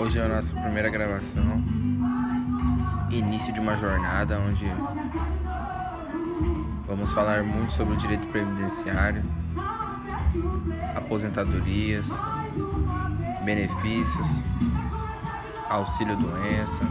Hoje é a nossa primeira gravação, início de uma jornada onde vamos falar muito sobre o direito previdenciário, aposentadorias, benefícios, auxílio doença,